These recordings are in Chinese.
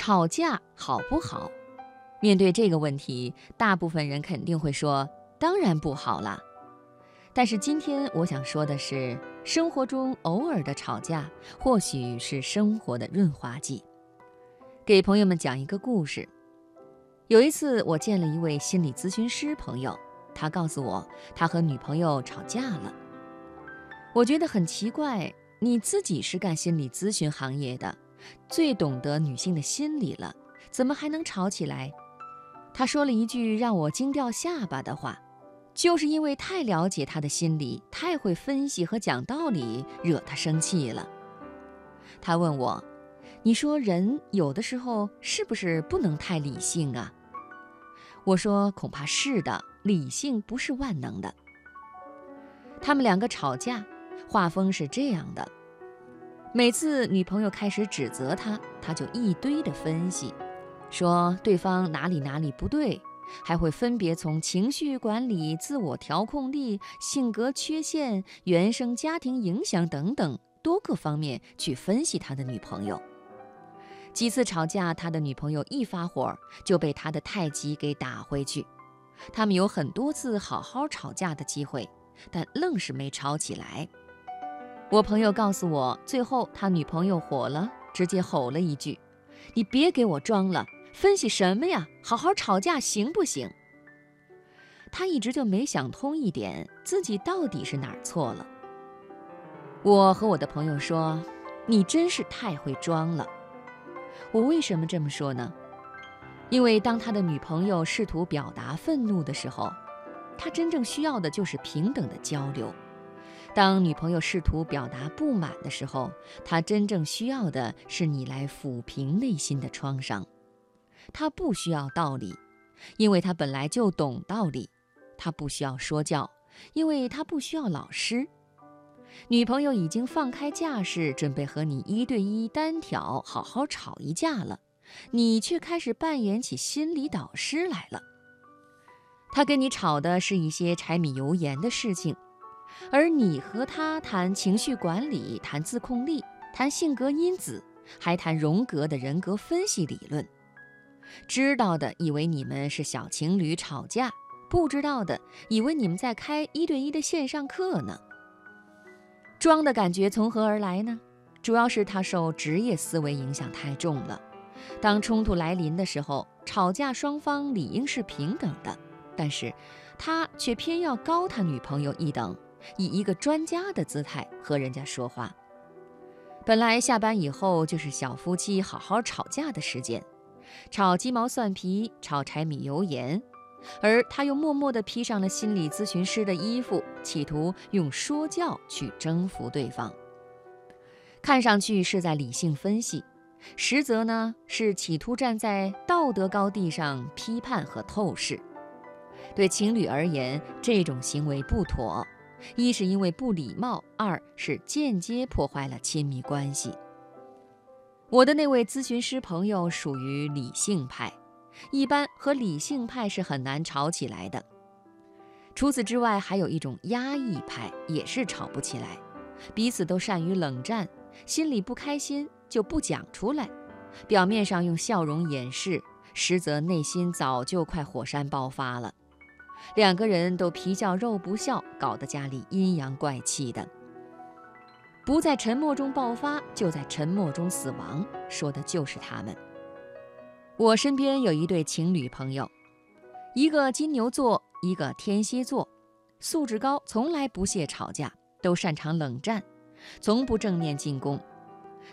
吵架好不好？面对这个问题，大部分人肯定会说：“当然不好啦。”但是今天我想说的是，生活中偶尔的吵架，或许是生活的润滑剂。给朋友们讲一个故事。有一次，我见了一位心理咨询师朋友，他告诉我，他和女朋友吵架了。我觉得很奇怪，你自己是干心理咨询行业的，最懂得女性的心理了，怎么还能吵起来？他说了一句让我惊掉下巴的话，就是因为太了解他的心理，太会分析和讲道理，惹他生气了。他问我：“你说人有的时候是不是不能太理性啊？”我说：“恐怕是的，理性不是万能的。”他们两个吵架，画风是这样的：每次女朋友开始指责他，他就一堆的分析。说对方哪里哪里不对，还会分别从情绪管理、自我调控力、性格缺陷、原生家庭影响等等多个方面去分析他的女朋友。几次吵架，他的女朋友一发火就被他的太极给打回去。他们有很多次好好吵架的机会，但愣是没吵起来。我朋友告诉我，最后他女朋友火了，直接吼了一句：“你别给我装了！”分析什么呀？好好吵架行不行？他一直就没想通一点，自己到底是哪儿错了。我和我的朋友说：“你真是太会装了。”我为什么这么说呢？因为当他的女朋友试图表达愤怒的时候，他真正需要的就是平等的交流；当女朋友试图表达不满的时候，她真正需要的是你来抚平内心的创伤。她不需要道理，因为她本来就懂道理；她不需要说教，因为她不需要老师。女朋友已经放开架势，准备和你一对一单挑，好好吵一架了，你却开始扮演起心理导师来了。他跟你吵的是一些柴米油盐的事情，而你和他谈情绪管理，谈自控力，谈性格因子，还谈荣格的人格分析理论。知道的以为你们是小情侣吵架，不知道的以为你们在开一对一的线上课呢。装的感觉从何而来呢？主要是他受职业思维影响太重了。当冲突来临的时候，吵架双方理应是平等的，但是他却偏要高他女朋友一等，以一个专家的姿态和人家说话。本来下班以后就是小夫妻好好吵架的时间。炒鸡毛蒜皮，炒柴米油盐，而他又默默地披上了心理咨询师的衣服，企图用说教去征服对方。看上去是在理性分析，实则呢是企图站在道德高地上批判和透视。对情侣而言，这种行为不妥，一是因为不礼貌，二是间接破坏了亲密关系。我的那位咨询师朋友属于理性派，一般和理性派是很难吵起来的。除此之外，还有一种压抑派，也是吵不起来，彼此都善于冷战，心里不开心就不讲出来，表面上用笑容掩饰，实则内心早就快火山爆发了。两个人都皮笑肉不笑，搞得家里阴阳怪气的。不在沉默中爆发，就在沉默中死亡，说的就是他们。我身边有一对情侣朋友，一个金牛座，一个天蝎座，素质高，从来不屑吵架，都擅长冷战，从不正面进攻。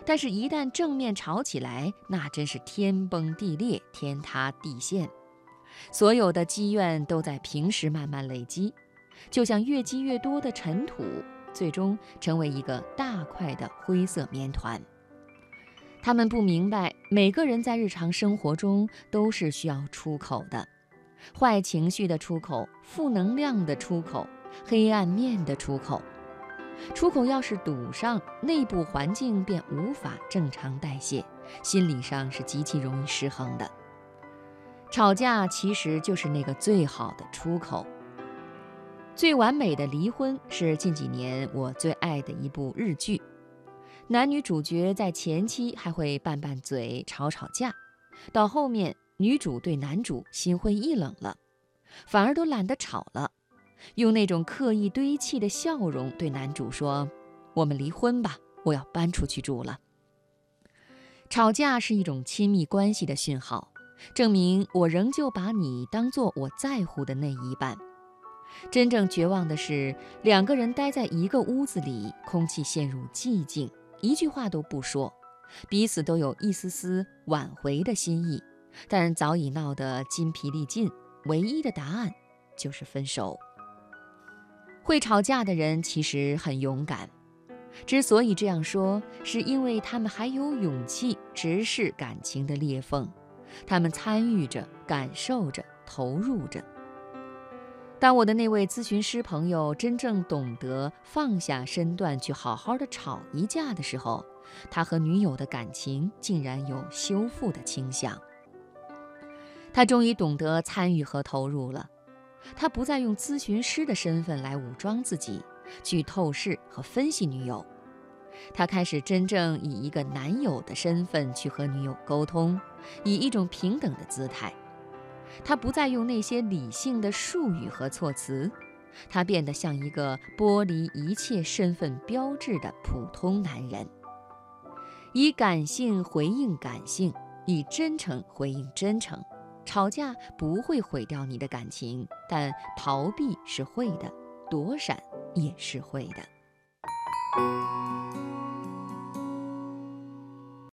但是，一旦正面吵起来，那真是天崩地裂，天塌地陷。所有的积怨都在平时慢慢累积，就像越积越多的尘土。最终成为一个大块的灰色面团。他们不明白，每个人在日常生活中都是需要出口的，坏情绪的出口，负能量的出口，黑暗面的出口。出口要是堵上，内部环境便无法正常代谢，心理上是极其容易失衡的。吵架其实就是那个最好的出口。最完美的离婚是近几年我最爱的一部日剧，男女主角在前期还会拌拌嘴、吵吵架，到后面女主对男主心灰意冷了，反而都懒得吵了，用那种刻意堆砌的笑容对男主说：“我们离婚吧，我要搬出去住了。”吵架是一种亲密关系的讯号，证明我仍旧把你当做我在乎的那一半。真正绝望的是，两个人待在一个屋子里，空气陷入寂静，一句话都不说，彼此都有一丝丝挽回的心意，但早已闹得筋疲力尽。唯一的答案就是分手。会吵架的人其实很勇敢，之所以这样说，是因为他们还有勇气直视感情的裂缝，他们参与着，感受着，投入着。当我的那位咨询师朋友真正懂得放下身段去好好的吵一架的时候，他和女友的感情竟然有修复的倾向。他终于懂得参与和投入了，他不再用咨询师的身份来武装自己，去透视和分析女友，他开始真正以一个男友的身份去和女友沟通，以一种平等的姿态。他不再用那些理性的术语和措辞，他变得像一个剥离一切身份标志的普通男人，以感性回应感性，以真诚回应真诚。吵架不会毁掉你的感情，但逃避是会的，躲闪也是会的。